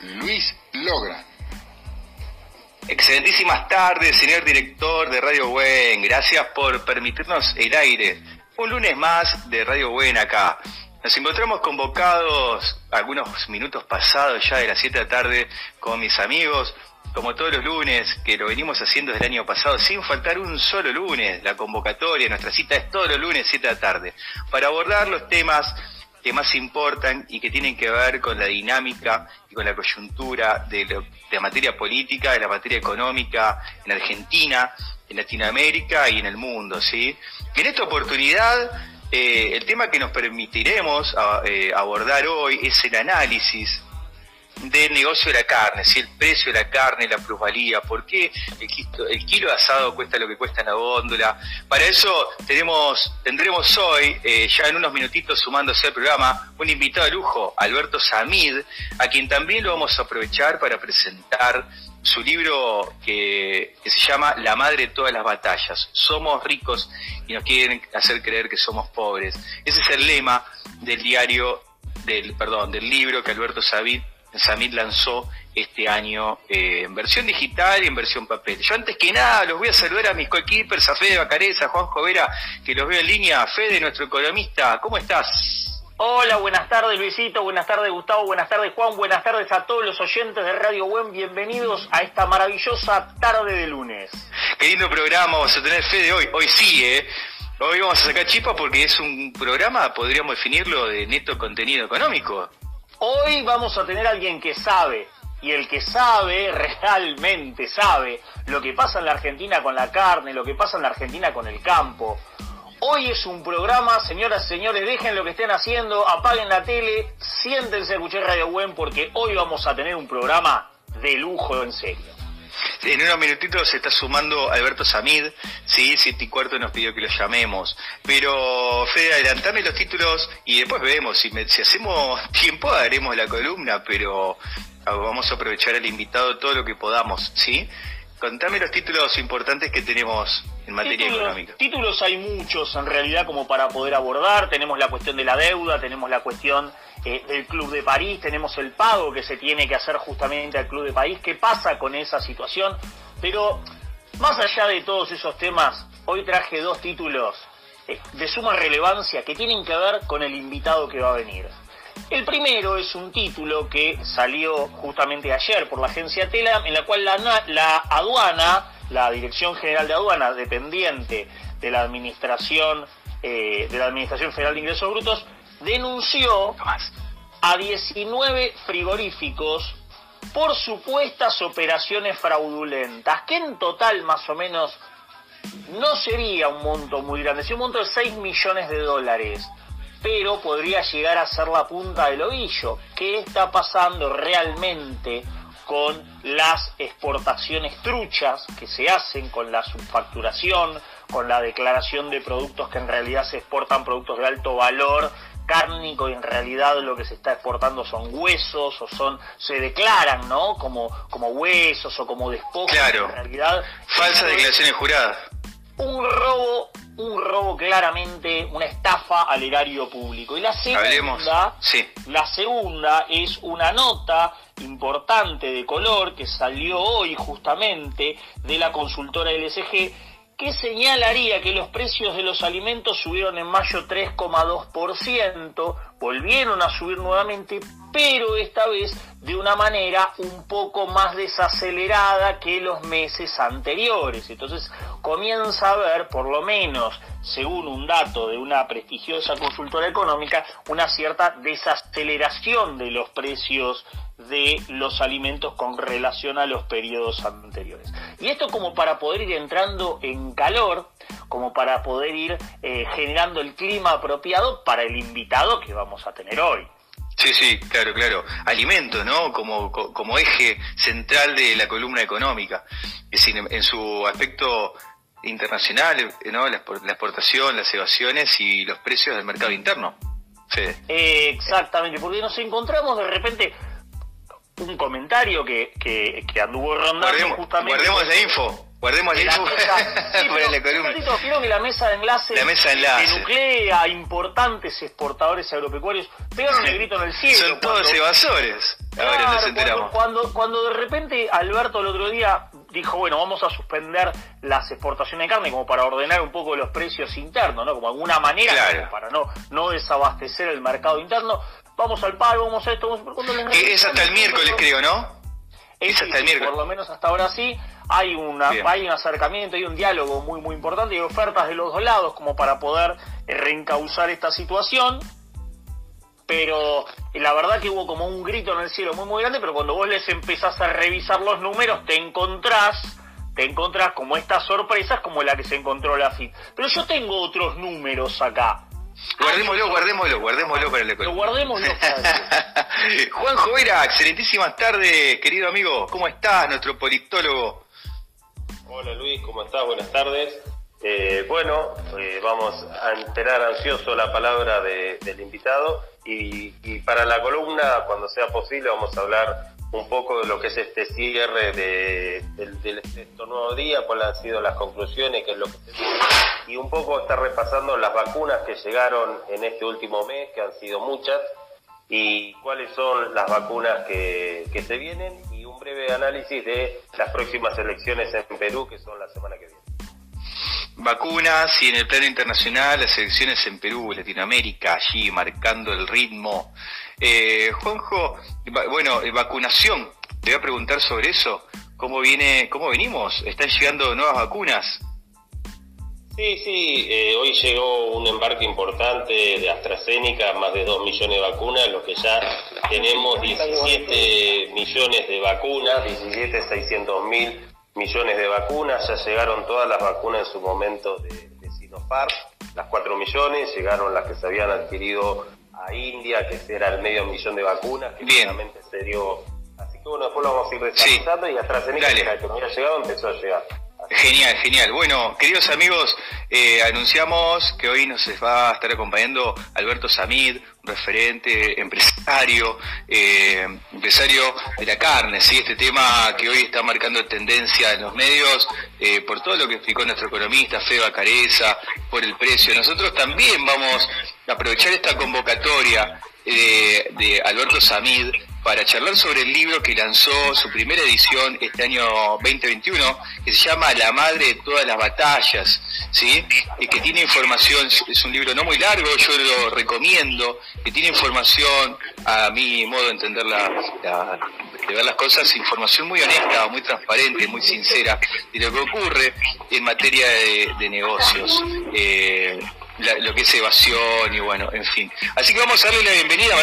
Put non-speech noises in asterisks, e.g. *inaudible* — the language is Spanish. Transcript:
Luis Logran. Excelentísimas tardes, señor director de Radio Buen. Gracias por permitirnos el aire. Un lunes más de Radio Buen acá. Nos encontramos convocados algunos minutos pasados ya de las 7 de la tarde con mis amigos, como todos los lunes, que lo venimos haciendo desde el año pasado, sin faltar un solo lunes. La convocatoria, nuestra cita es todos los lunes, 7 de la tarde, para abordar los temas que más importan y que tienen que ver con la dinámica y con la coyuntura de, la materia política, de la materia económica en Argentina, en Latinoamérica y en el mundo, ¿sí? en esta oportunidad, eh, el tema que nos permitiremos eh, abordar hoy es el análisis del negocio de la carne, si el precio de la carne, la plusvalía, por qué el kilo, de asado cuesta lo que cuesta en la góndola. Para eso tenemos, tendremos hoy, eh, ya en unos minutitos sumándose al programa, un invitado de lujo, Alberto Samid, a quien también lo vamos a aprovechar para presentar su libro que, que, se llama La madre de todas las batallas. Somos ricos y nos quieren hacer creer que somos pobres. Ese es el lema del diario, del, perdón, del libro que Alberto Samid Samit lanzó este año eh, en versión digital y en versión papel. Yo antes que nada los voy a saludar a mis coequippers, a Fede Bacareza, a Juan Jovera, que los veo en línea. Fede, nuestro economista, ¿cómo estás? Hola, buenas tardes Luisito, buenas tardes Gustavo, buenas tardes Juan, buenas tardes a todos los oyentes de Radio Buen, bienvenidos a esta maravillosa tarde de lunes. Qué lindo programa vamos a tener Fede hoy, hoy sí, ¿eh? Hoy vamos a sacar chispa porque es un programa, podríamos definirlo, de neto contenido económico. Hoy vamos a tener a alguien que sabe, y el que sabe, realmente sabe, lo que pasa en la Argentina con la carne, lo que pasa en la Argentina con el campo. Hoy es un programa, señoras y señores, dejen lo que estén haciendo, apaguen la tele, siéntense a escuchar Radio Buen porque hoy vamos a tener un programa de lujo en serio. En unos minutitos se está sumando Alberto Samid, sí, siete y cuarto nos pidió que lo llamemos. Pero, Fede, adelantame los títulos y después vemos. Si, si hacemos *laughs* tiempo, haremos la columna, pero vamos a aprovechar al invitado todo lo que podamos, ¿sí? Contame los títulos importantes que tenemos en materia económica. Títulos hay muchos en realidad como para poder abordar. Tenemos la cuestión de la deuda, tenemos la cuestión eh, del Club de París, tenemos el pago que se tiene que hacer justamente al Club de París. ¿Qué pasa con esa situación? Pero más allá de todos esos temas, hoy traje dos títulos eh, de suma relevancia que tienen que ver con el invitado que va a venir. El primero es un título que salió justamente ayer por la agencia Telam, en la cual la, la aduana, la Dirección General de Aduana, dependiente de la Administración, eh, de la Administración Federal de Ingresos Brutos, denunció a 19 frigoríficos por supuestas operaciones fraudulentas, que en total más o menos no sería un monto muy grande, sería un monto de 6 millones de dólares pero podría llegar a ser la punta del ovillo. ¿Qué está pasando realmente con las exportaciones truchas que se hacen, con la subfacturación, con la declaración de productos que en realidad se exportan productos de alto valor cárnico y en realidad lo que se está exportando son huesos o son se declaran no como como huesos o como despojos claro. en realidad falsas declaraciones juradas un robo un robo claramente, una estafa al erario público. Y la segunda, la segunda es una nota importante de color que salió hoy justamente de la consultora LSG que señalaría que los precios de los alimentos subieron en mayo 3,2%, volvieron a subir nuevamente, pero esta vez de una manera un poco más desacelerada que los meses anteriores. Entonces comienza a ver, por lo menos según un dato de una prestigiosa consultora económica, una cierta desaceleración de los precios de los alimentos con relación a los periodos anteriores. Y esto como para poder ir entrando en calor, como para poder ir eh, generando el clima apropiado para el invitado que vamos a tener hoy. Sí, sí, claro, claro. Alimento, ¿no? Como, como eje central de la columna económica. Es decir, en su aspecto internacional, ¿no? La, exportación, las evasiones y los precios del mercado interno. Sí. exactamente, porque nos encontramos de repente un comentario que, que, anduvo rondando justamente. Guardemos la info, Guardemos la *laughs* *laughs* columna. quiero que la mesa de enlace, la mesa de enlace. que nuclea a importantes exportadores agropecuarios pegaron el grito en el cielo. Son todos evasores. Ahora nos enteramos. Cuando, cuando, de repente Alberto el otro día dijo, bueno, vamos a suspender las exportaciones de carne como para ordenar un poco los precios internos, ¿no? Como alguna manera para no, no desabastecer el mercado interno. Vamos al pago, vamos a esto, vamos a... Es hasta el miércoles, creo, ¿no? Es hasta el miércoles. Por lo menos hasta ahora sí hay, una, hay un acercamiento, hay un diálogo muy, muy importante y ofertas de los dos lados como para poder eh, reencauzar esta situación. Pero eh, la verdad que hubo como un grito en el cielo muy, muy grande, pero cuando vos les empezás a revisar los números, te encontrás te encontrás como estas sorpresas como la que se encontró la FIT. Pero yo tengo otros números acá. Guardémoslo, guardémoslo, guardémoslo para el Lo guardémoslo *laughs* Juan Jovera, excelentísimas tardes, querido amigo. ¿Cómo estás, nuestro politólogo? Hola Luis, ¿cómo estás? Buenas tardes. Eh, bueno, eh, vamos a enterar ansioso la palabra del invitado y, para la columna, cuando sea posible, vamos a hablar un poco de lo que es este cierre de, estos nuevos días, cuáles han sido las conclusiones, qué es lo que se y un poco estar repasando las vacunas que llegaron en este último mes, que han sido muchas, y cuáles son las vacunas que, que se vienen breve análisis de las próximas elecciones en Perú, que son la semana que viene. Vacunas y en el plano internacional las elecciones en Perú, Latinoamérica, allí marcando el ritmo. Eh, Juanjo, bueno, eh, vacunación, te voy a preguntar sobre eso. ¿Cómo viene, cómo venimos? ¿Están llegando nuevas vacunas? Sí, sí, eh, hoy llegó un embarque importante de AstraZeneca, más de 2 millones de vacunas, lo que ya tenemos 17 millones de vacunas, 17, 600 mil millones de vacunas, ya llegaron todas las vacunas en su momento de, de Sinopharm, las 4 millones, llegaron las que se habían adquirido a India, que era el medio millón de vacunas, que finalmente se dio. Así que bueno, después lo vamos a ir desarrollando y AstraZeneca, que no había llegado, empezó a llegar. Genial, genial. Bueno, queridos amigos, eh, anunciamos que hoy nos va a estar acompañando Alberto Samid, referente empresario, eh, empresario de la carne, ¿sí? este tema que hoy está marcando tendencia en los medios eh, por todo lo que explicó nuestro economista Feba Careza, por el precio. Nosotros también vamos a aprovechar esta convocatoria de Alberto Samid para charlar sobre el libro que lanzó su primera edición este año 2021, que se llama La Madre de todas las batallas, ¿sí? Y que tiene información, es un libro no muy largo, yo lo recomiendo, que tiene información, a mi modo de entender la, de ver las cosas, información muy honesta, muy transparente, muy sincera de lo que ocurre en materia de, negocios. Eh, lo que es evasión y bueno, en fin. Así que vamos a darle la bienvenida a